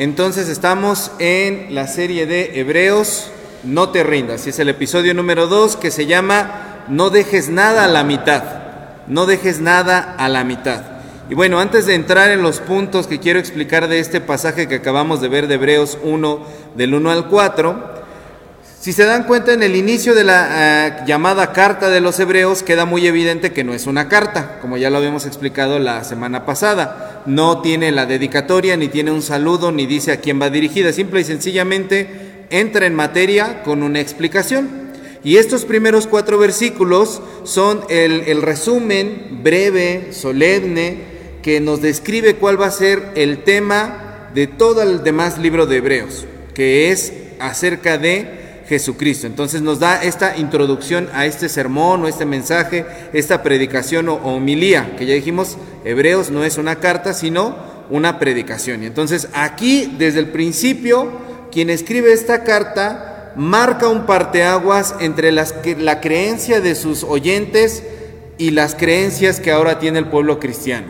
Entonces estamos en la serie de Hebreos, no te rindas. Y es el episodio número 2 que se llama No dejes nada a la mitad. No dejes nada a la mitad. Y bueno, antes de entrar en los puntos que quiero explicar de este pasaje que acabamos de ver de Hebreos 1, del 1 al 4, si se dan cuenta en el inicio de la eh, llamada carta de los hebreos queda muy evidente que no es una carta, como ya lo habíamos explicado la semana pasada. No tiene la dedicatoria, ni tiene un saludo, ni dice a quién va dirigida. Simple y sencillamente entra en materia con una explicación. Y estos primeros cuatro versículos son el, el resumen breve, solemne, que nos describe cuál va a ser el tema de todo el demás libro de Hebreos, que es acerca de Jesucristo. Entonces nos da esta introducción a este sermón o este mensaje, esta predicación o, homilía, que ya dijimos, Hebreos no es una carta, sino una predicación. Y entonces aquí, desde el principio, quien escribe esta carta marca un parteaguas entre las, la creencia de sus oyentes y las creencias que ahora tiene el pueblo cristiano.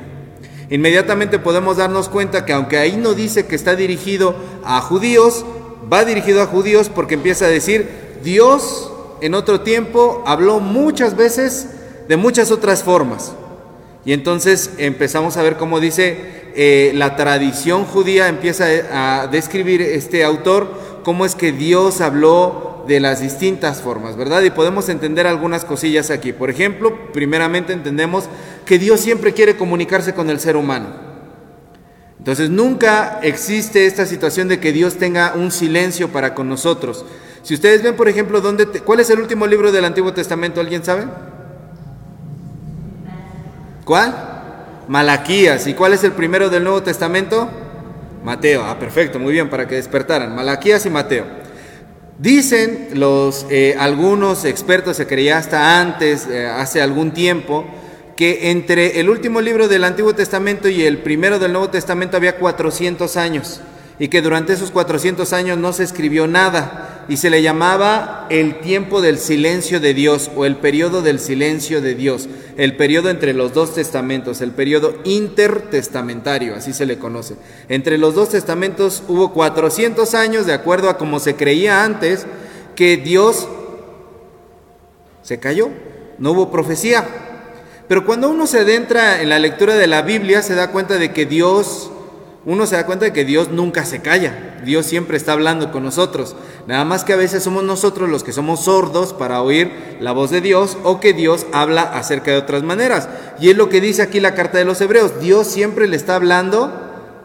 Inmediatamente podemos darnos cuenta que aunque ahí no dice que está dirigido a judíos, va dirigido a judíos porque empieza a decir, Dios en otro tiempo habló muchas veces de muchas otras formas. Y entonces empezamos a ver cómo dice eh, la tradición judía, empieza a describir este autor cómo es que Dios habló de las distintas formas, ¿verdad? Y podemos entender algunas cosillas aquí. Por ejemplo, primeramente entendemos que Dios siempre quiere comunicarse con el ser humano. Entonces nunca existe esta situación de que Dios tenga un silencio para con nosotros. Si ustedes ven, por ejemplo, ¿dónde ¿cuál es el último libro del Antiguo Testamento? ¿Alguien sabe? ¿Cuál? Malaquías. ¿Y cuál es el primero del Nuevo Testamento? Mateo. Ah, perfecto, muy bien, para que despertaran. Malaquías y Mateo. Dicen los eh, algunos expertos, se creía hasta antes, eh, hace algún tiempo, que entre el último libro del Antiguo Testamento y el primero del Nuevo Testamento había 400 años y que durante esos 400 años no se escribió nada y se le llamaba el tiempo del silencio de Dios o el periodo del silencio de Dios, el periodo entre los dos testamentos, el periodo intertestamentario, así se le conoce. Entre los dos testamentos hubo 400 años, de acuerdo a como se creía antes, que Dios se cayó, no hubo profecía. Pero cuando uno se adentra en la lectura de la Biblia, se da cuenta de que Dios, uno se da cuenta de que Dios nunca se calla. Dios siempre está hablando con nosotros. Nada más que a veces somos nosotros los que somos sordos para oír la voz de Dios o que Dios habla acerca de otras maneras. Y es lo que dice aquí la carta de los Hebreos. Dios siempre le está hablando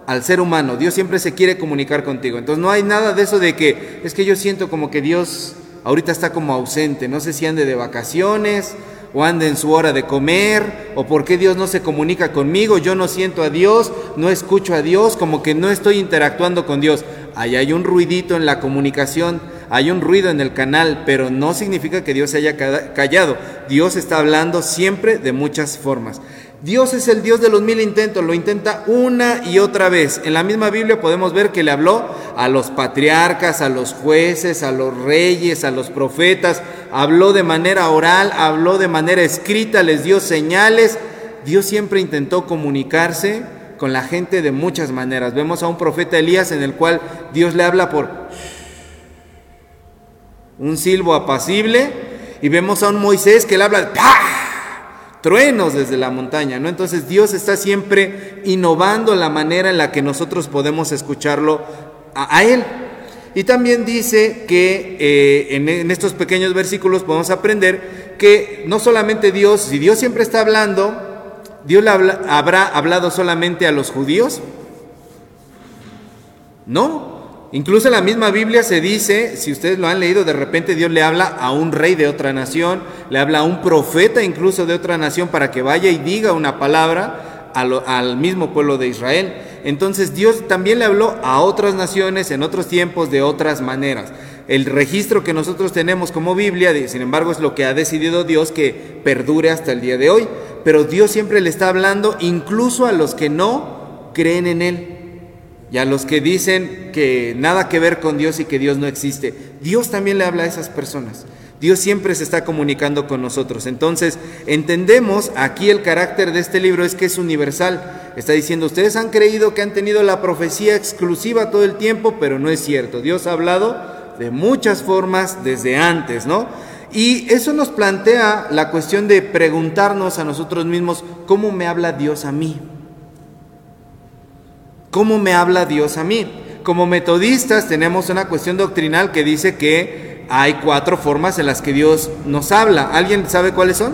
al ser humano. Dios siempre se quiere comunicar contigo. Entonces no hay nada de eso de que es que yo siento como que Dios ahorita está como ausente. No sé si ande de vacaciones o en su hora de comer, o por qué Dios no se comunica conmigo, yo no siento a Dios, no escucho a Dios, como que no estoy interactuando con Dios. Ahí hay un ruidito en la comunicación, hay un ruido en el canal, pero no significa que Dios se haya callado. Dios está hablando siempre de muchas formas. Dios es el Dios de los mil intentos, lo intenta una y otra vez. En la misma Biblia podemos ver que le habló a los patriarcas, a los jueces, a los reyes, a los profetas, habló de manera oral, habló de manera escrita, les dio señales. Dios siempre intentó comunicarse con la gente de muchas maneras. Vemos a un profeta Elías en el cual Dios le habla por un silbo apacible y vemos a un Moisés que le habla truenos desde la montaña, ¿no? Entonces Dios está siempre innovando la manera en la que nosotros podemos escucharlo a, Él. Y también dice que eh, en, estos pequeños versículos podemos aprender que no solamente Dios, si Dios siempre está hablando, Dios le habrá hablado solamente a los judíos. No, Incluso en la misma Biblia se dice, si ustedes lo han leído, de repente Dios le habla a un rey de otra nación, le habla a un profeta incluso de otra nación para que vaya y diga una palabra al, mismo pueblo de Israel. Entonces Dios también le habló a otras naciones en otros tiempos de otras maneras. El registro que nosotros tenemos como Biblia, sin embargo, es lo que ha decidido Dios que perdure hasta el día de hoy. Pero Dios siempre le está hablando incluso a los que no creen en Él y a los que dicen que nada que ver con Dios y que Dios no existe. Dios también le habla a esas personas. Dios siempre se está comunicando con nosotros. Entonces, entendemos aquí el carácter de este libro es que es universal. Está diciendo, ustedes han creído que han tenido la profecía exclusiva todo el tiempo, pero no es cierto. Dios ha hablado de muchas formas desde antes, ¿no? Y eso nos plantea la cuestión de preguntarnos a nosotros mismos, ¿cómo me habla Dios a mí? ¿Cómo me habla Dios a mí? Como metodistas tenemos una cuestión doctrinal que dice que hay cuatro formas en las que Dios nos habla. ¿Alguien sabe cuáles son?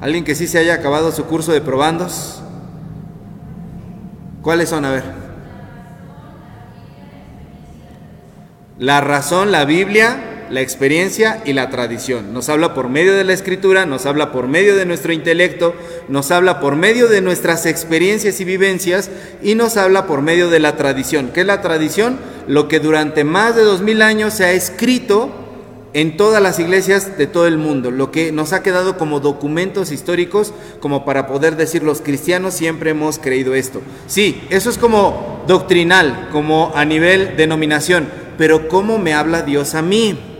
¿Alguien que sí se haya acabado su curso de probandos? ¿Cuáles son? A ver. La razón, la Biblia, la experiencia y la tradición. Nos habla por medio de la escritura, nos habla por medio de nuestro intelecto, nos habla por medio de nuestras experiencias y vivencias y nos habla por medio de la tradición. ¿Qué es la tradición? Lo que durante más de dos mil años se ha escrito en todas las iglesias de todo el mundo, lo que nos ha quedado como documentos históricos, como para poder decir los cristianos siempre hemos creído esto. Sí, eso es como doctrinal, como a nivel denominación, pero ¿cómo me habla Dios a mí?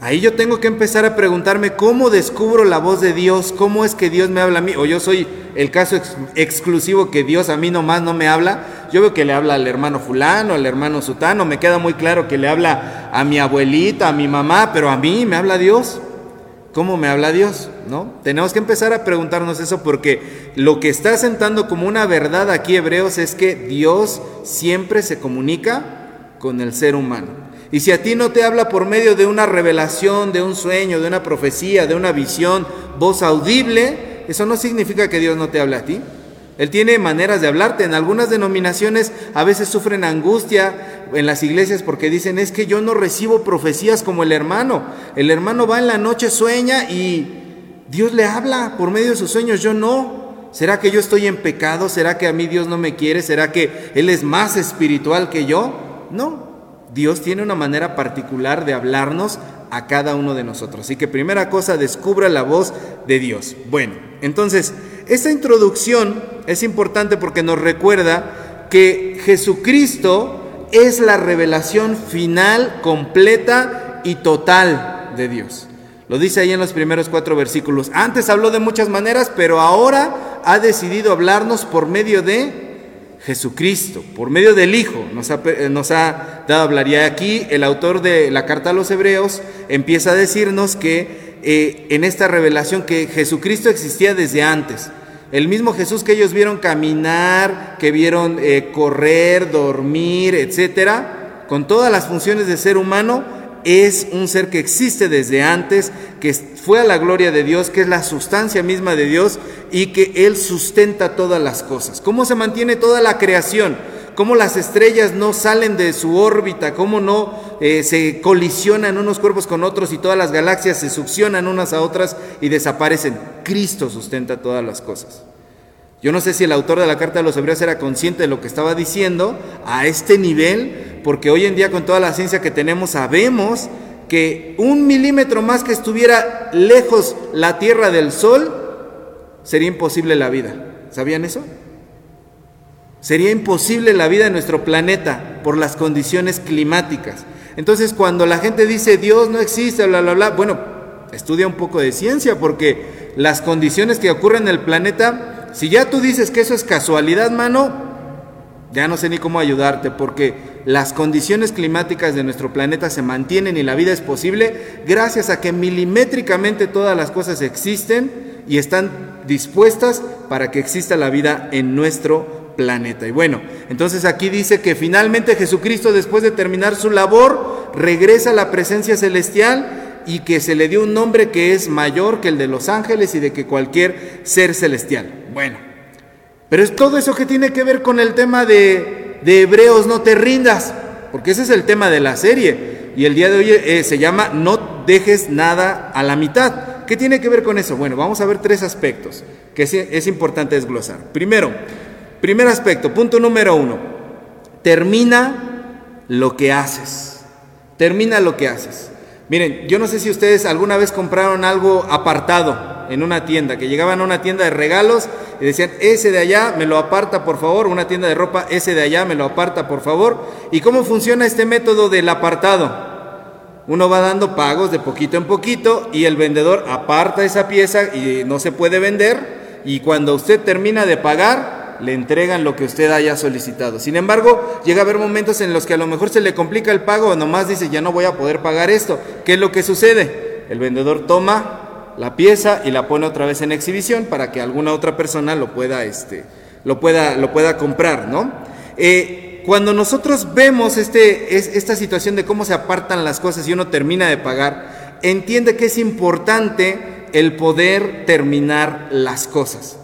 Ahí yo tengo que empezar a preguntarme cómo descubro la voz de Dios, cómo es que Dios me habla a mí, o yo soy el caso exclusivo que Dios a mí nomás no me habla. Yo veo que le habla al hermano fulano, al hermano sutano, me queda muy claro que le habla a mi abuelita, a mi mamá, pero a mí me habla Dios. ¿Cómo me habla Dios? ¿No? Tenemos que empezar a preguntarnos eso porque lo que está sentando como una verdad aquí Hebreos es que Dios siempre se comunica con el ser humano. Y si a ti no te habla por medio de una revelación, de un sueño, de una profecía, de una visión, voz audible, eso no significa que Dios no te hable a ti. Él tiene maneras de hablarte. En algunas denominaciones a veces sufren angustia en las iglesias porque dicen, es que yo no recibo profecías como el hermano. El hermano va en la noche, sueña y Dios le habla por medio de sus sueños, yo no. ¿Será que yo estoy en pecado? ¿Será que a mí Dios no me quiere? ¿Será que Él es más espiritual que yo? No, Dios tiene una manera particular de hablarnos a cada uno de nosotros. Así que primera cosa, descubra la voz de Dios. Bueno, entonces, esta introducción es importante porque nos recuerda que Jesucristo es la revelación final, completa y total de Dios. Lo dice ahí en los primeros cuatro versículos. Antes habló de muchas maneras, pero ahora ha decidido hablarnos por medio de Jesucristo, por medio del Hijo, nos ha, eh, dado hablaría aquí. El autor de la carta a los Hebreos empieza a decirnos que eh, en esta revelación que Jesucristo existía desde antes. El mismo Jesús que ellos vieron caminar, que vieron eh, correr, dormir, etcétera, con todas las funciones de ser humano, es un ser que existe desde antes, que fue a la gloria de Dios, que es la sustancia misma de Dios y que Él sustenta todas las cosas. ¿Cómo se mantiene toda la creación? ¿Cómo las estrellas no salen de su órbita? ¿Cómo no eh, se colisionan unos cuerpos con otros y todas las galaxias se succionan unas a otras y desaparecen? Cristo sustenta todas las cosas. Yo no sé si el autor de la carta de los hebreos era consciente de lo que estaba diciendo a este nivel, porque hoy en día con toda la ciencia que tenemos sabemos que un milímetro más que estuviera lejos la Tierra del Sol, sería imposible la vida. ¿Sabían eso? Sería imposible la vida en nuestro planeta por las condiciones climáticas. Entonces cuando la gente dice Dios no existe, bla, bla, bla, bueno, estudia un poco de ciencia porque las condiciones que ocurren en el planeta si ya tú dices que eso es casualidad, mano, ya no sé ni cómo ayudarte, porque las condiciones climáticas de nuestro planeta se mantienen y la vida es posible gracias a que milimétricamente todas las cosas existen y están dispuestas para que exista la vida en nuestro planeta. Y bueno, entonces aquí dice que finalmente Jesucristo, después de terminar su labor, regresa a la presencia celestial y que se le dio un nombre que es mayor que el de los ángeles y de que cualquier ser celestial. Bueno, pero es todo eso que tiene que ver con el tema de, Hebreos, no te rindas, porque ese es el tema de la serie. Y el día de hoy eh, se llama No dejes nada a la mitad. ¿Qué tiene que ver con eso? Bueno, vamos a ver tres aspectos que es, es importante desglosar. Primero, primer aspecto, punto número uno, termina lo que haces. Termina lo que haces. Miren, yo no sé si ustedes alguna vez compraron algo apartado en una tienda, que llegaban a una tienda de regalos y decían, ese de allá me lo aparta por favor, una tienda de ropa, ese de allá me lo aparta por favor. ¿Y cómo funciona este método del apartado? Uno va dando pagos de poquito en poquito y el vendedor aparta esa pieza y no se puede vender y cuando usted termina de pagar le entregan lo que usted haya solicitado. Sin embargo, llega a haber momentos en los que a lo mejor se le complica el pago o nomás dice ya no voy a poder pagar esto. ¿Qué es lo que sucede? El vendedor toma la pieza y la pone otra vez en exhibición para que alguna otra persona lo pueda, este, lo pueda, lo pueda comprar, ¿no? Eh, cuando nosotros vemos este, esta situación de cómo se apartan las cosas y uno termina de pagar, entiende que es importante el poder terminar las cosas.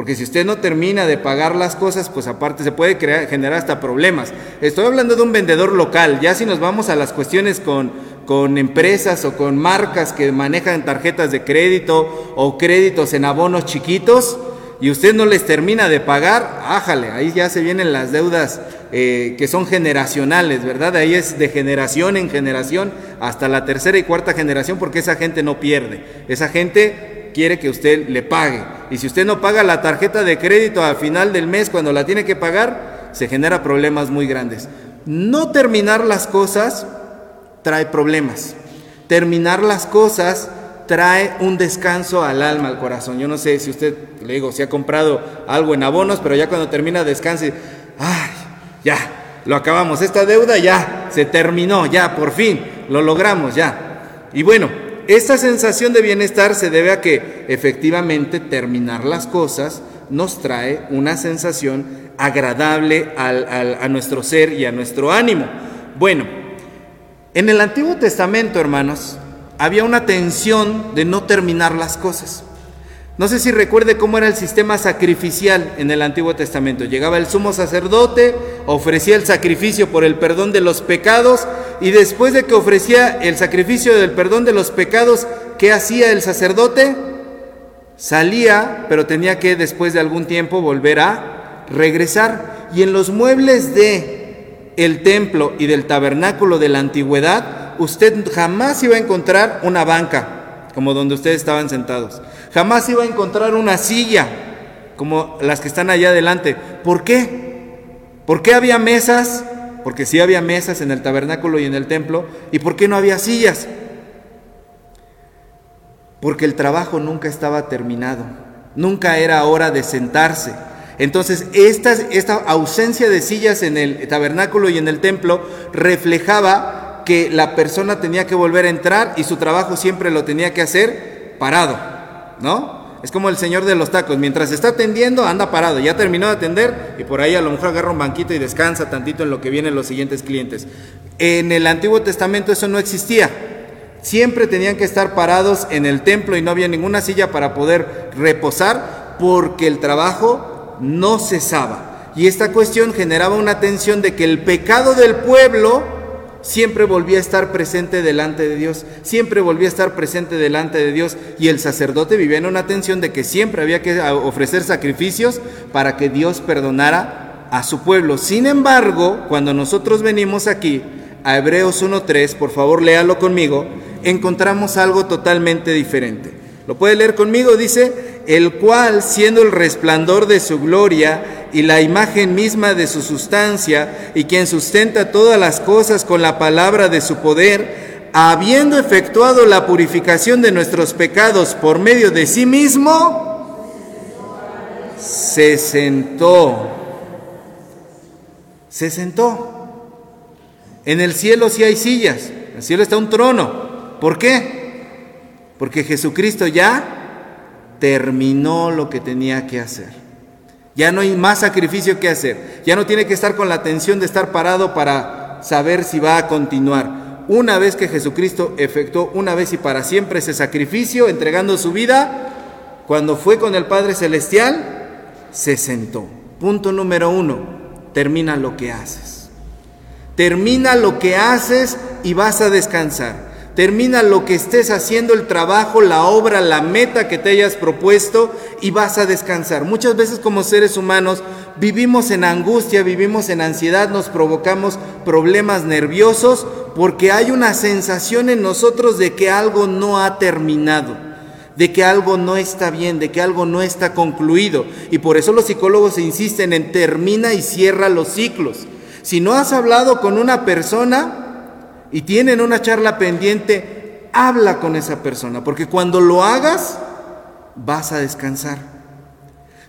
Porque si usted no termina de pagar las cosas, pues aparte se puede crear, generar hasta problemas. Estoy hablando de un vendedor local. Ya si nos vamos a las cuestiones con, con empresas o con marcas que manejan tarjetas de crédito o créditos en abonos chiquitos, y usted no les termina de pagar, ájale, ahí ya se vienen las deudas eh, que son generacionales, ¿verdad? Ahí es de generación en generación hasta la tercera y cuarta generación porque esa gente no pierde, esa gente quiere que usted le pague. Y si usted no paga la tarjeta de crédito al final del mes cuando la tiene que pagar, se genera problemas muy grandes. No terminar las cosas trae problemas. Terminar las cosas trae un descanso al alma, al corazón. Yo no sé si usted, le digo, si ha comprado algo en abonos, pero ya cuando termina descanse, ay, ya, lo acabamos, esta deuda ya se terminó, ya, por fin, lo logramos, ya. Y bueno, esta sensación de bienestar se debe a que efectivamente terminar las cosas nos trae una sensación agradable a nuestro ser y a nuestro ánimo. Bueno, en el Antiguo Testamento, hermanos, había una tensión de no terminar las cosas. No sé si recuerde cómo era el sistema sacrificial en el Antiguo Testamento. Llegaba el sumo sacerdote, ofrecía el sacrificio por el perdón de los pecados y después de que ofrecía el sacrificio del perdón de los pecados, ¿qué hacía el sacerdote? Salía, pero tenía que después de algún tiempo volver a regresar. Y en los muebles de el templo y del tabernáculo de la antigüedad usted jamás iba a encontrar una banca como donde ustedes estaban sentados. Jamás iba a encontrar una silla como las que están allá adelante. ¿Por qué? ¿Por qué había mesas? Porque sí había mesas en el tabernáculo y en el templo. ¿Y por qué no había sillas? Porque el trabajo nunca estaba terminado. Nunca era hora de sentarse. Entonces, esta, esta ausencia de sillas en el tabernáculo y en el templo reflejaba que la persona tenía que volver a entrar y su trabajo siempre lo tenía que hacer parado, ¿no? Es como el señor de los tacos, mientras está atendiendo anda parado, ya terminó de atender y por ahí a lo mejor agarra un banquito y descansa tantito en lo que vienen los siguientes clientes. En el Antiguo Testamento eso no existía. Siempre tenían que estar parados en el templo y no había ninguna silla para poder reposar porque el trabajo no cesaba. Y esta cuestión generaba una tensión de que el pecado del pueblo siempre volvía a estar presente delante de Dios, siempre volvía a estar presente delante de Dios y el sacerdote vivía en una tensión de que siempre había que ofrecer sacrificios para que Dios perdonara a su pueblo. Sin embargo, cuando nosotros venimos aquí a Hebreos 1.3, por favor léalo conmigo, encontramos algo totalmente diferente. ¿Lo puede leer conmigo? Dice, el cual siendo el resplandor de su gloria, y la imagen misma de su sustancia, y quien sustenta todas las cosas con la palabra de su poder, habiendo efectuado la purificación de nuestros pecados por medio de sí mismo, se sentó. Se sentó. En el cielo sí hay sillas, en el cielo está un trono. ¿Por qué? Porque Jesucristo ya terminó lo que tenía que hacer. Ya no hay más sacrificio que hacer. Ya no tiene que estar con la tensión de estar parado para saber si va a continuar. Una vez que Jesucristo efectuó una vez y para siempre ese sacrificio, entregando su vida, cuando fue con el Padre Celestial, se sentó. Punto número uno, termina lo que haces. Termina lo que haces y vas a descansar. Termina lo que estés haciendo, el trabajo, la obra, la meta que te hayas propuesto y vas a descansar. Muchas veces como seres humanos vivimos en angustia, vivimos en ansiedad, nos provocamos problemas nerviosos porque hay una sensación en nosotros de que algo no ha terminado, de que algo no está bien, de que algo no está concluido. Y por eso los psicólogos insisten en termina y cierra los ciclos. Si no has hablado con una persona, y tienen una charla pendiente, habla con esa persona, porque cuando lo hagas, vas a descansar.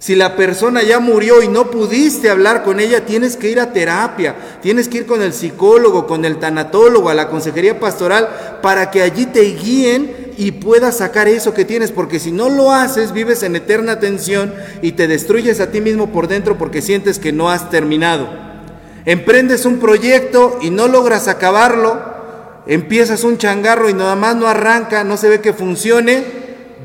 Si la persona ya murió y no pudiste hablar con ella, tienes que ir a terapia, tienes que ir con el psicólogo, con el tanatólogo, a la consejería pastoral, para que allí te guíen y puedas sacar eso que tienes, porque si no lo haces, vives en eterna tensión y te destruyes a ti mismo por dentro porque sientes que no has terminado. Emprendes un proyecto y no logras acabarlo, empiezas un changarro y nada más no arranca, no se ve que funcione,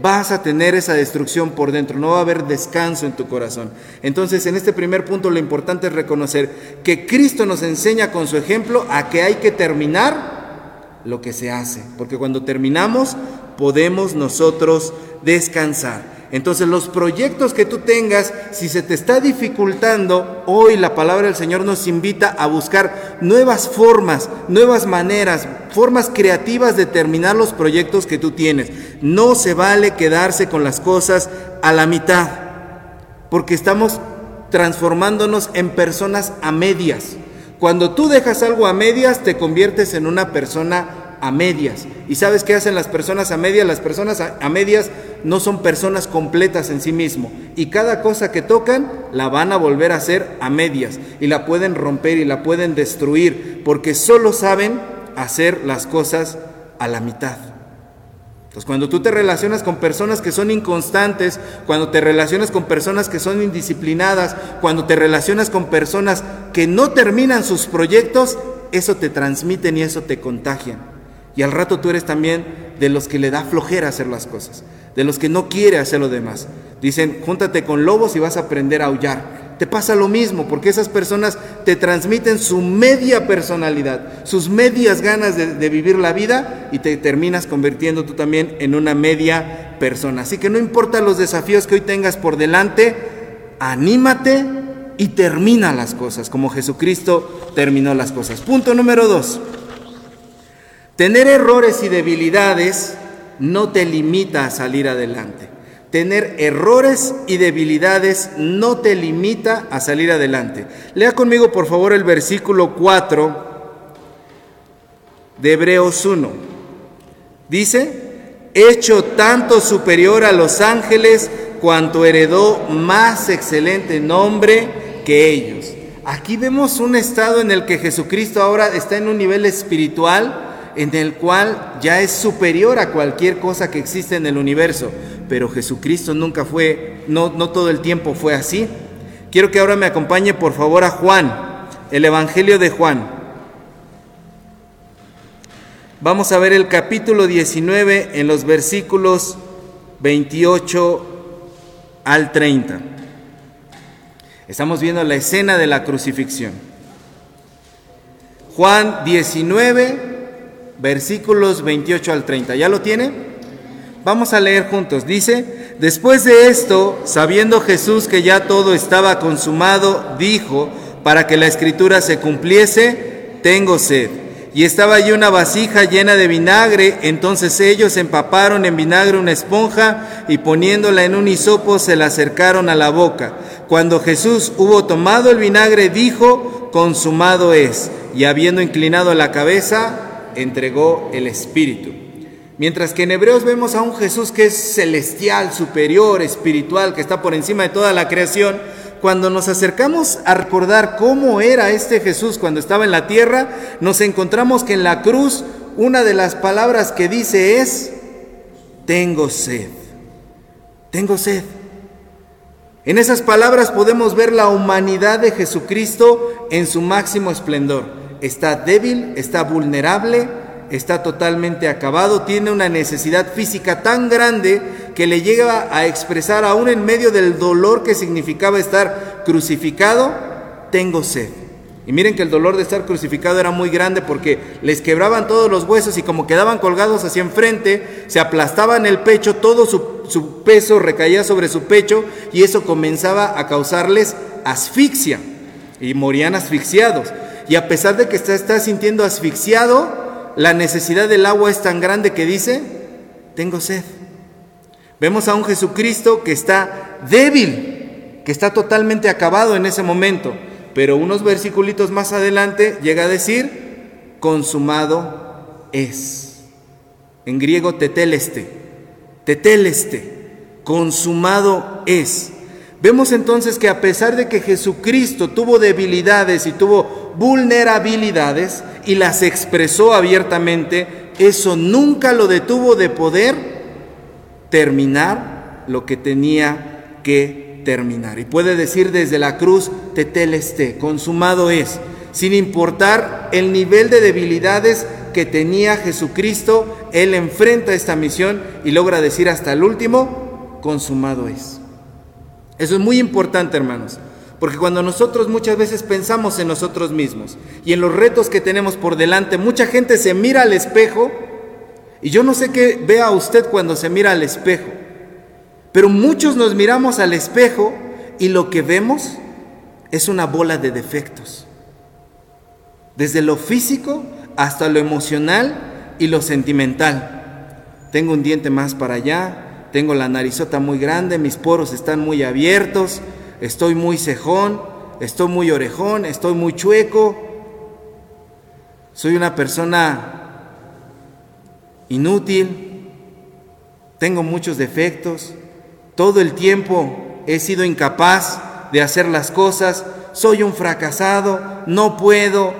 vas a tener esa destrucción por dentro, no va a haber descanso en tu corazón. Entonces, en este primer punto lo importante es reconocer que Cristo nos enseña con su ejemplo a que hay que terminar lo que se hace, porque cuando terminamos podemos nosotros descansar. Entonces los proyectos que tú tengas, si se te está dificultando, hoy la palabra del Señor nos invita a buscar nuevas formas, nuevas maneras, formas creativas de terminar los proyectos que tú tienes. No se vale quedarse con las cosas a la mitad, porque estamos transformándonos en personas a medias. Cuando tú dejas algo a medias, te conviertes en una persona a medias. ¿Y sabes qué hacen las personas a medias? Las personas a, medias no son personas completas en sí mismo. Y cada cosa que tocan la van a volver a hacer a medias. Y la pueden romper y la pueden destruir. Porque solo saben hacer las cosas a la mitad. Entonces, cuando tú te relacionas con personas que son inconstantes, cuando te relacionas con personas que son indisciplinadas, cuando te relacionas con personas que no terminan sus proyectos, eso te transmiten y eso te contagian. Y al rato tú eres también de los que le da flojera hacer las cosas, de los que no quiere hacer lo demás. Dicen, júntate con lobos y vas a aprender a aullar. Te pasa lo mismo, porque esas personas te transmiten su media personalidad, sus medias ganas de, vivir la vida y te terminas convirtiendo tú también en una media persona. Así que no importa los desafíos que hoy tengas por delante, anímate y termina las cosas, como Jesucristo terminó las cosas. Punto número dos. Tener errores y debilidades no te limita a salir adelante. Tener errores y debilidades no te limita a salir adelante. Lea conmigo por favor el versículo 4 de Hebreos 1. Dice, hecho tanto superior a los ángeles cuanto heredó más excelente nombre que ellos. Aquí vemos un estado en el que Jesucristo ahora está en un nivel espiritual en el cual ya es superior a cualquier cosa que existe en el universo. Pero Jesucristo nunca fue, no, no todo el tiempo fue así. Quiero que ahora me acompañe por favor a Juan, el Evangelio de Juan. Vamos a ver el capítulo 19 en los versículos 28 al 30. Estamos viendo la escena de la crucifixión. Juan 19, versículos 28 al 30. ¿Ya lo tiene? Vamos a leer juntos. Dice, después de esto, sabiendo Jesús que ya todo estaba consumado, dijo, para que la escritura se cumpliese, tengo sed. Y estaba allí una vasija llena de vinagre, entonces ellos empaparon en vinagre una esponja y poniéndola en un hisopo se la acercaron a la boca. Cuando Jesús hubo tomado el vinagre, dijo, consumado es. Y habiendo inclinado la cabeza, entregó el Espíritu. Mientras que en Hebreos vemos a un Jesús que es celestial, superior, espiritual, que está por encima de toda la creación, cuando nos acercamos a recordar cómo era este Jesús cuando estaba en la tierra, nos encontramos que en la cruz una de las palabras que dice es, tengo sed, tengo sed. En esas palabras podemos ver la humanidad de Jesucristo en su máximo esplendor está débil, está vulnerable, está totalmente acabado, tiene una necesidad física tan grande que le llega a expresar aún en medio del dolor que significaba estar crucificado, tengo sed. Y miren que el dolor de estar crucificado era muy grande porque les quebraban todos los huesos y como quedaban colgados hacia enfrente, se aplastaban el pecho, todo su, su peso recaía sobre su pecho y eso comenzaba a causarles asfixia y morían asfixiados. Y a pesar de que está, está sintiendo asfixiado, la necesidad del agua es tan grande que dice, tengo sed. Vemos a un Jesucristo que está débil, que está totalmente acabado en ese momento, pero unos versículos más adelante llega a decir, consumado es. En griego teteleste, teteleste, consumado es. Vemos entonces que a pesar de que Jesucristo tuvo debilidades y tuvo vulnerabilidades y las expresó abiertamente, eso nunca lo detuvo de poder terminar lo que tenía que terminar. Y puede decir desde la cruz, teteleste, consumado es, sin importar el nivel de debilidades que tenía Jesucristo, Él enfrenta esta misión y logra decir hasta el último, consumado es. Eso es muy importante, hermanos, porque cuando nosotros muchas veces pensamos en nosotros mismos y en los retos que tenemos por delante, mucha gente se mira al espejo y yo no sé qué vea usted cuando se mira al espejo, pero muchos nos miramos al espejo y lo que vemos es una bola de defectos. Desde lo físico hasta lo emocional y lo sentimental. Tengo un diente más para allá, tengo la narizota muy grande, mis poros están muy abiertos, estoy muy cejón, estoy muy orejón, estoy muy chueco. Soy una persona inútil, tengo muchos defectos, todo el tiempo he sido incapaz de hacer las cosas, soy un fracasado, no puedo,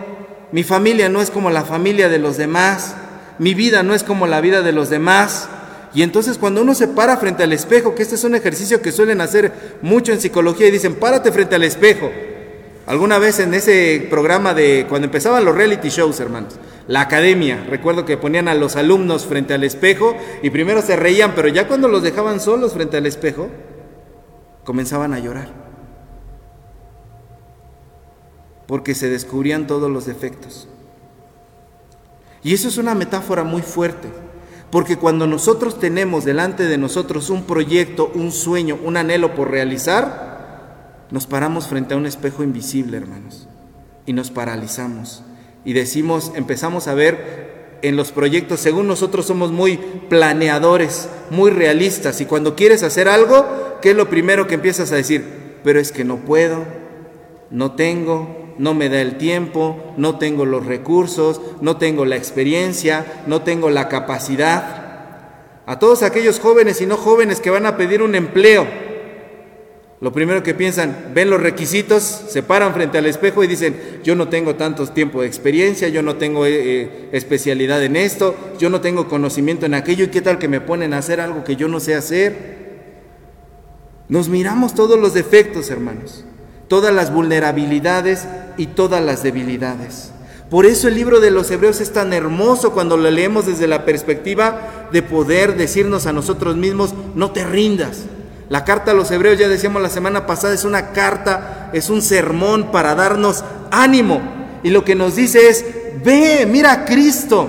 mi familia no es como la familia de los demás, mi vida no es como la vida de los demás. Y entonces cuando uno se para frente al espejo, que este es un ejercicio que suelen hacer mucho en psicología y dicen, párate frente al espejo. Alguna vez en ese programa de cuando empezaban los reality shows, hermanos, la academia, recuerdo que ponían a los alumnos frente al espejo y primero se reían, pero ya cuando los dejaban solos frente al espejo, comenzaban a llorar. Porque se descubrían todos los defectos. Y eso es una metáfora muy fuerte. Porque cuando nosotros tenemos delante de nosotros un proyecto, un sueño, un anhelo por realizar, nos paramos frente a un espejo invisible, hermanos, y nos paralizamos. Y decimos, empezamos a ver en los proyectos, según nosotros somos muy planeadores, muy realistas, y cuando quieres hacer algo, ¿qué es lo primero que empiezas a decir? Pero es que no puedo, no tengo, no me da el tiempo, no tengo los recursos, no tengo la experiencia, no tengo la capacidad. A todos aquellos jóvenes y no jóvenes que van a pedir un empleo, lo primero que piensan, ven los requisitos, se paran frente al espejo y dicen, yo no tengo tanto tiempo de experiencia, yo no tengo eh, eh, especialidad en esto, yo no tengo conocimiento en aquello, y qué tal que me ponen a hacer algo que yo no sé hacer. Nos miramos todos los defectos, hermanos todas las vulnerabilidades y todas las debilidades. Por eso el libro de los Hebreos es tan hermoso cuando lo leemos desde la perspectiva de poder decirnos a nosotros mismos, no te rindas. La carta a los Hebreos, ya decíamos la semana pasada, es una carta, es un sermón para darnos ánimo. Y lo que nos dice es, ve, mira a Cristo.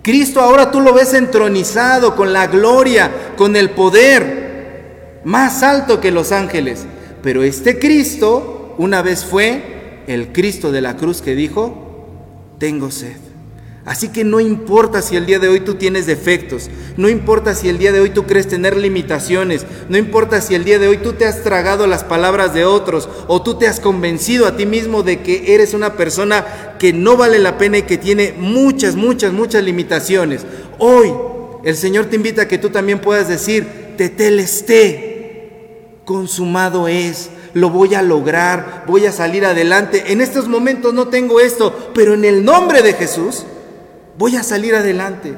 Cristo ahora tú lo ves entronizado con la gloria, con el poder, más alto que los ángeles. Pero este Cristo una vez fue el Cristo de la cruz que dijo, tengo sed. Así que no importa si el día de hoy tú tienes defectos, no importa si el día de hoy tú crees tener limitaciones, no importa si el día de hoy tú te has tragado las palabras de otros o tú te has convencido a ti mismo de que eres una persona que no vale la pena y que tiene muchas, muchas, muchas limitaciones. Hoy el Señor te invita a que tú también puedas decir, te telesté, consumado es, lo voy a lograr, voy a salir adelante. En estos momentos no tengo esto, pero en el nombre de Jesús voy a salir adelante.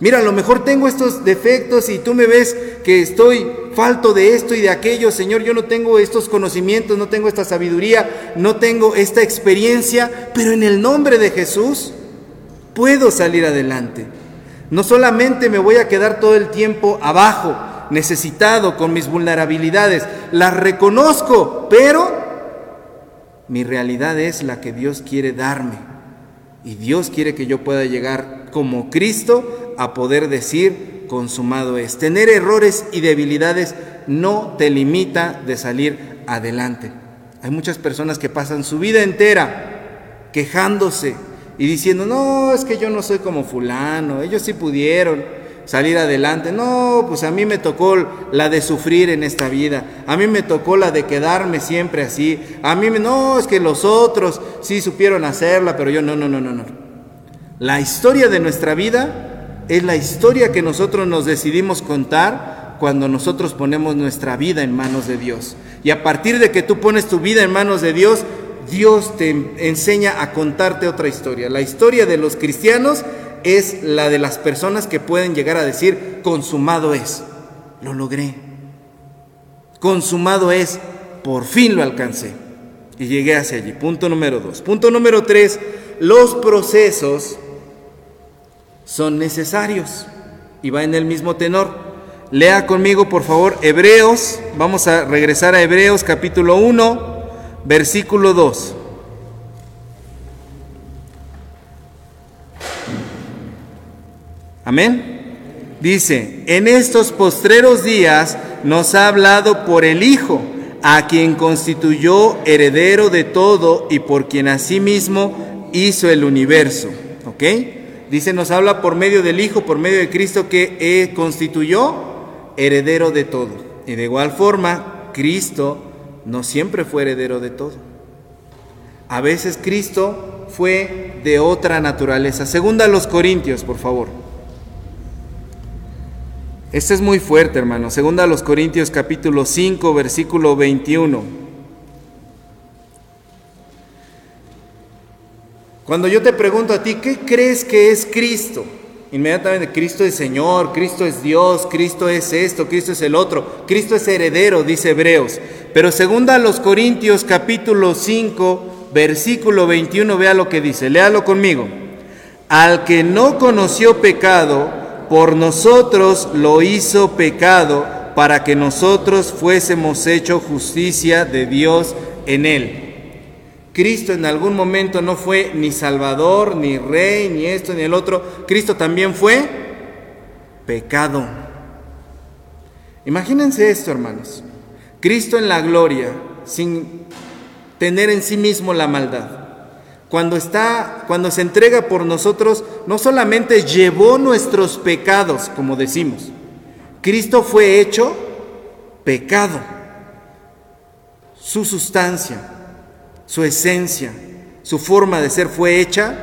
Mira, a lo mejor tengo estos defectos y tú me ves que estoy falto de esto y de aquello. Señor, yo no tengo estos conocimientos, no tengo esta sabiduría, no tengo esta experiencia, pero en el nombre de Jesús puedo salir adelante. No solamente me voy a quedar todo el tiempo abajo, necesitado, con mis vulnerabilidades. Las reconozco, pero mi realidad es la que Dios quiere darme. Y Dios quiere que yo pueda llegar como Cristo a poder decir, consumado es. Tener errores y debilidades no te limita de salir adelante. Hay muchas personas que pasan su vida entera quejándose y diciendo, no, es que yo no soy como fulano, ellos sí pudieron salir adelante. No, pues a mí me tocó la de sufrir en esta vida. A mí me tocó la de quedarme siempre así. A mí me, no, es que los otros sí supieron hacerla, pero yo no, no, no, no, no. La historia de nuestra vida es la historia que nosotros nos decidimos contar cuando nosotros ponemos nuestra vida en manos de Dios. Y a partir de que tú pones tu vida en manos de Dios, Dios te enseña a contarte otra historia. La historia de los cristianos es la de las personas que pueden llegar a decir, consumado es, lo logré. Consumado es, por fin lo alcancé. Y llegué hacia allí. Punto número dos. Punto número tres, los procesos son necesarios. Y va en el mismo tenor. Lea conmigo, por favor, Hebreos. Vamos a regresar a Hebreos capítulo 1, versículo 2. Amén. Dice, en estos postreros días nos ha hablado por el Hijo, a quien constituyó heredero de todo y por quien asimismo hizo el universo. ¿Ok? Dice, nos habla por medio del Hijo, por medio de Cristo que eh, constituyó heredero de todo. Y de igual forma, Cristo no siempre fue heredero de todo. A veces Cristo fue de otra naturaleza. Segunda a los Corintios, por favor. Este es muy fuerte, hermano. Segunda a los Corintios capítulo 5, versículo 21. Cuando yo te pregunto a ti, ¿qué crees que es Cristo? Inmediatamente, Cristo es Señor, Cristo es Dios, Cristo es esto, Cristo es el otro, Cristo es heredero, dice Hebreos. Pero segunda a los Corintios capítulo 5, versículo 21, vea lo que dice, léalo conmigo. Al que no conoció pecado, por nosotros lo hizo pecado para que nosotros fuésemos hecho justicia de Dios en él. Cristo en algún momento no fue ni Salvador, ni Rey, ni esto, ni el otro. Cristo también fue pecado. Imagínense esto, hermanos. Cristo en la gloria, sin tener en sí mismo la maldad cuando está, cuando se entrega por nosotros, no solamente llevó nuestros pecados, como decimos, Cristo fue hecho pecado. Su sustancia, su esencia, su forma de ser fue hecha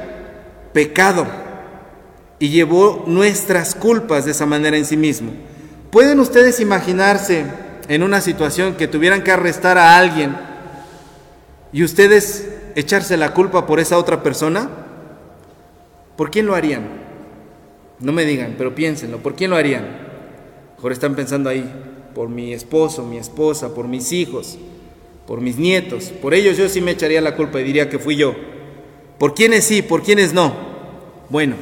pecado y llevó nuestras culpas de esa manera en sí mismo. ¿Pueden ustedes imaginarse en una situación que tuvieran que arrestar a alguien y ustedes echarse la culpa por esa otra persona? ¿Por quién lo harían? No me digan, pero piénsenlo, ¿por quién lo harían? Mejor están pensando ahí, por mi esposo, mi esposa, por mis hijos, por mis nietos. Por ellos yo sí me echaría la culpa y diría que fui yo. ¿Por quiénes sí, por quiénes no? Bueno,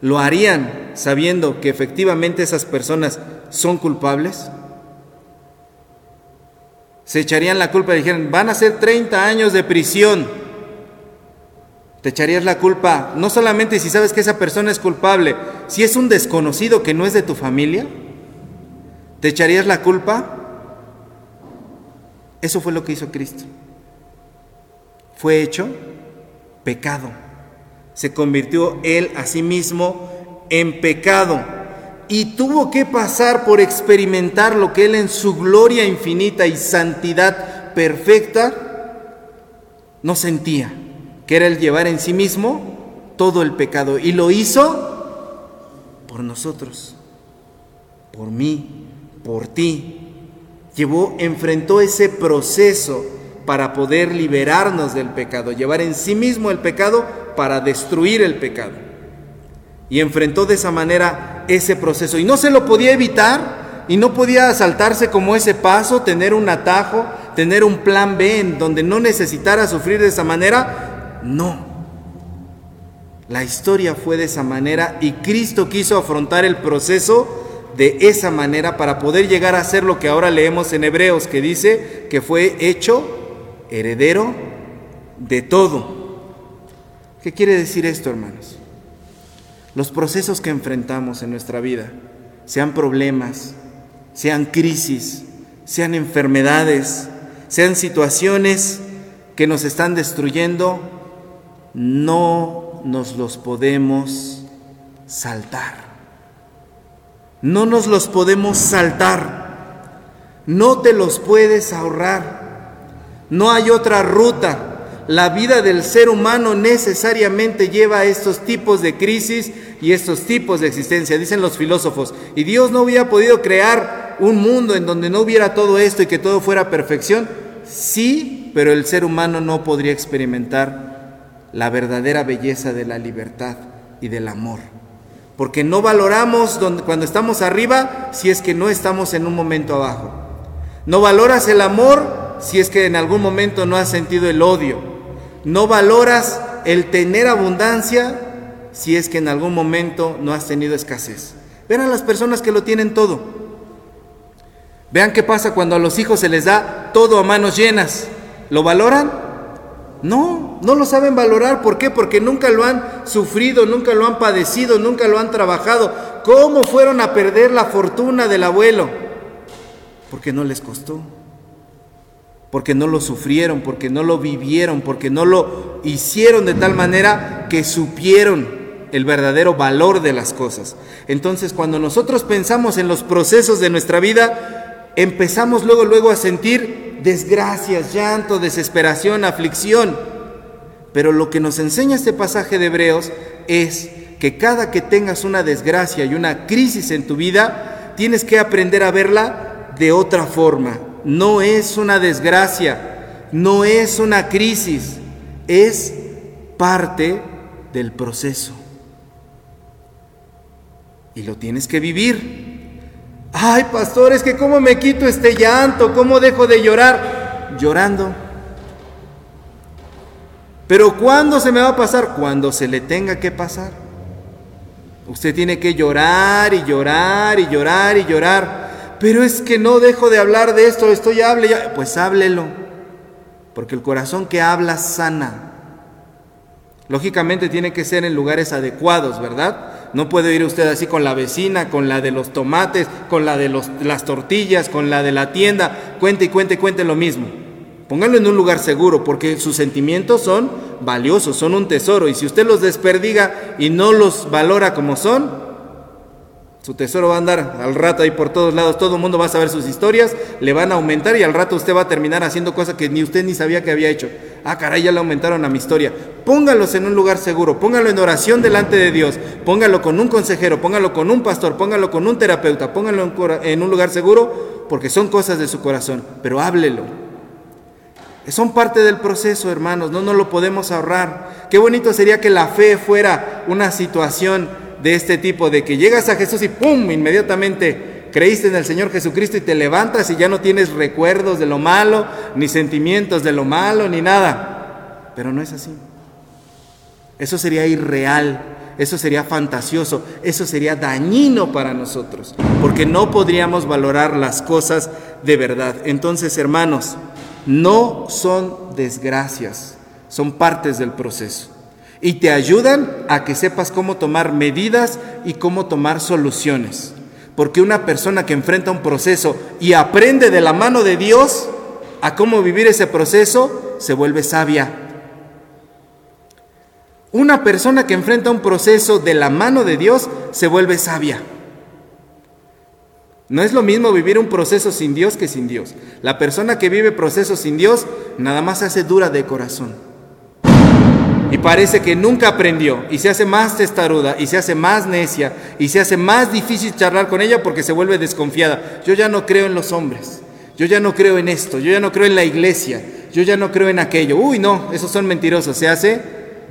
¿lo harían sabiendo que efectivamente esas personas son culpables? Se echarían la culpa y dijeran, van a ser 30 años de prisión. Te echarías la culpa, no solamente si sabes que esa persona es culpable, si es un desconocido que no es de tu familia, ¿te echarías la culpa? Eso fue lo que hizo Cristo. Fue hecho pecado. Se convirtió él a sí mismo en pecado y tuvo que pasar por experimentar lo que Él en su gloria infinita y santidad perfecta no sentía, que era el llevar en sí mismo todo el pecado. Y lo hizo por nosotros, por mí, por ti. Llevó, enfrentó ese proceso para poder liberarnos del pecado, llevar en sí mismo el pecado para destruir el pecado y enfrentó de esa manera ese proceso. Y no se lo podía evitar y no podía saltarse como ese paso, tener un atajo, tener un plan B en donde no necesitara sufrir de esa manera. No. La historia fue de esa manera y Cristo quiso afrontar el proceso de esa manera para poder llegar a ser lo que ahora leemos en Hebreos, que dice que fue hecho heredero de todo. ¿Qué quiere decir esto, hermanos? Los procesos que enfrentamos en nuestra vida, sean problemas, sean crisis, sean enfermedades, sean situaciones que nos están destruyendo, no nos los podemos saltar. No nos los podemos saltar. No te los puedes ahorrar. No hay otra ruta. La vida del ser humano necesariamente lleva a estos tipos de crisis y estos tipos de existencia, dicen los filósofos. Y Dios no hubiera podido crear un mundo en donde no hubiera todo esto y que todo fuera perfección. Sí, pero el ser humano no podría experimentar la verdadera belleza de la libertad y del amor. Porque no valoramos cuando estamos arriba si es que no estamos en un momento abajo. No valoras el amor si es que en algún momento no has sentido el odio. No valoras el tener abundancia si es que en algún momento no has tenido escasez. Vean a las personas que lo tienen todo. Vean qué pasa cuando a los hijos se les da todo a manos llenas. ¿Lo valoran? No, no lo saben valorar. ¿Por qué? Porque nunca lo han sufrido, nunca lo han padecido, nunca lo han trabajado. ¿Cómo fueron a perder la fortuna del abuelo? Porque no les costó. Porque no lo sufrieron, porque no lo vivieron, porque no lo hicieron de tal manera que supieron el verdadero valor de las cosas. Entonces, cuando nosotros pensamos en los procesos de nuestra vida, empezamos luego luego a sentir desgracias, llanto, desesperación, aflicción. Pero lo que nos enseña este pasaje de Hebreos es que cada que tengas una desgracia y una crisis en tu vida, tienes que aprender a verla de otra forma. No es una desgracia, no es una crisis, es parte del proceso. Y lo tienes que vivir. Ay, pastor, es que cómo me quito este llanto, cómo dejo de llorar. Llorando. Pero ¿cuándo se me va a pasar? Cuando se le tenga que pasar. Usted tiene que llorar y llorar y llorar y llorar. Pero es que no dejo de hablar de esto, estoy hable ya. Pues háblelo. Porque el corazón que habla sana. Lógicamente tiene que ser en lugares adecuados, ¿verdad? No puede ir usted así con la vecina, con la de los tomates, con la de las tortillas, con la de la tienda. Cuente y cuente cuente lo mismo. Póngalo en un lugar seguro porque sus sentimientos son valiosos, son un tesoro. Y si usted los desperdiga y no los valora como son, su tesoro va a andar al rato ahí por todos lados, todo el mundo va a saber sus historias, le van a aumentar y al rato usted va a terminar haciendo cosas que ni usted ni sabía que había hecho. Ah, caray, ya le aumentaron a mi historia. Póngalos en un lugar seguro, póngalo en oración delante de Dios, póngalo con un consejero, póngalo con un pastor, póngalo con un terapeuta, póngalo en un lugar seguro, porque son cosas de su corazón, pero háblelo. Son parte del proceso, hermanos, no nos lo podemos ahorrar. Qué bonito sería que la fe fuera una situación de este tipo, de que llegas a Jesús y ¡pum! inmediatamente creíste en el Señor Jesucristo y te levantas y ya no tienes recuerdos de lo malo, ni sentimientos de lo malo, ni nada. Pero no es así. Eso sería irreal, eso sería fantasioso, eso sería dañino para nosotros, porque no podríamos valorar las cosas de verdad. Entonces, hermanos, no son desgracias, son partes del proceso y te ayudan a que sepas cómo tomar medidas y cómo tomar soluciones. Porque una persona que enfrenta un proceso y aprende de la mano de Dios a cómo vivir ese proceso, se vuelve sabia. Una persona que enfrenta un proceso de la mano de Dios se vuelve sabia. No es lo mismo vivir un proceso sin Dios que sin Dios. La persona que vive procesos sin Dios nada más se hace dura de corazón y parece que nunca aprendió y se hace más testaruda y se hace más necia y se hace más difícil charlar con ella porque se vuelve desconfiada. Yo ya no creo en los hombres, yo ya no creo en esto, yo ya no creo en la iglesia, yo ya no creo en aquello. Uy, no, esos son mentirosos, se hace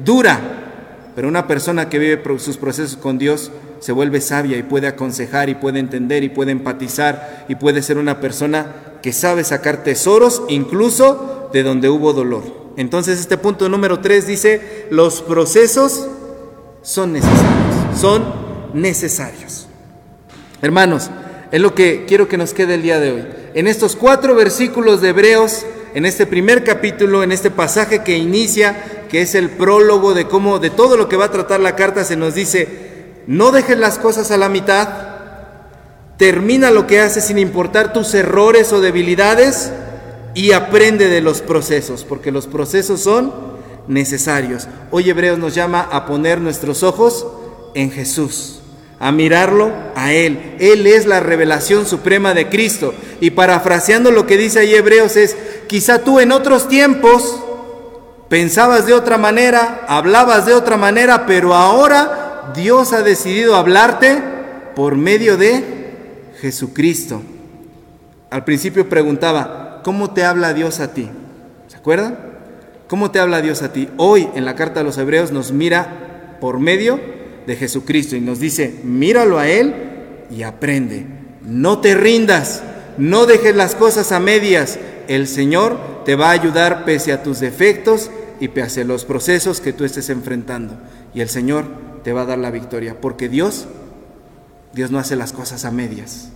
dura. Pero una persona que vive sus procesos con Dios se vuelve sabia y puede aconsejar y puede entender y puede empatizar y puede ser una persona que sabe sacar tesoros incluso de donde hubo dolor. Entonces este punto número 3 dice, los procesos son necesarios, son necesarios. Hermanos, es lo que quiero que nos quede el día de hoy. En estos cuatro versículos de Hebreos, en este primer capítulo, en este pasaje que inicia, que es el prólogo de cómo, de todo lo que va a tratar la carta, se nos dice, no dejes las cosas a la mitad, termina lo que haces sin importar tus errores o debilidades, y aprende de los procesos, porque los procesos son necesarios. Hoy Hebreos nos llama a poner nuestros ojos en Jesús, a mirarlo a Él. Él es la revelación suprema de Cristo. Y parafraseando lo que dice ahí Hebreos es, quizá tú en otros tiempos Pensabas de otra manera, hablabas de otra manera, pero ahora Dios ha decidido hablarte por medio de Jesucristo. Al principio preguntaba, ¿cómo te habla Dios a ti? ¿Se acuerdan? ¿Cómo te habla Dios a ti? Hoy en la carta a los hebreos nos mira por medio de Jesucristo y nos dice, míralo a Él y aprende. No te rindas, no dejes las cosas a medias. El Señor te va a ayudar pese a tus defectos y pese a los procesos que tú estés enfrentando. Y el Señor te va a dar la victoria, porque Dios, Dios no hace las cosas a medias.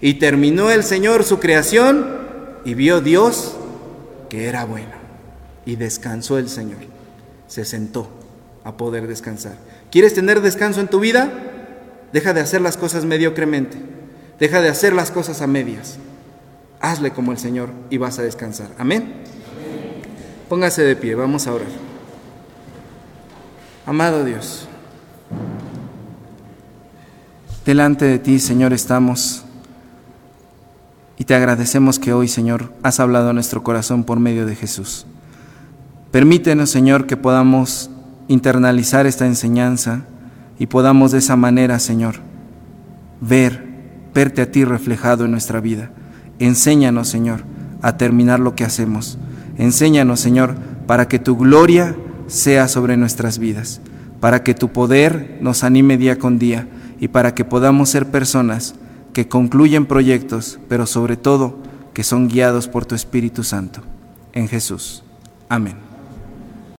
Y terminó el Señor su creación y vio Dios que era bueno. Y descansó el Señor. Se sentó a poder descansar. ¿Quieres tener descanso en tu vida? Deja de hacer las cosas mediocremente. Deja de hacer las cosas a medias. Hazle como el Señor y vas a descansar. Amén. Póngase de pie, vamos a orar. Amado Dios, delante de ti, Señor, estamos y te agradecemos que hoy, Señor, has hablado a nuestro corazón por medio de Jesús. Permítenos, Señor, que podamos internalizar esta enseñanza y podamos de esa manera, Señor, ver, verte a ti reflejado en nuestra vida. Enséñanos, Señor, a terminar lo que hacemos. Enséñanos, Señor, para que tu gloria sea sobre nuestras vidas, para que tu poder nos anime día con día y para que podamos ser personas que concluyen proyectos, pero sobre todo que son guiados por tu Espíritu Santo. En Jesús. Amén.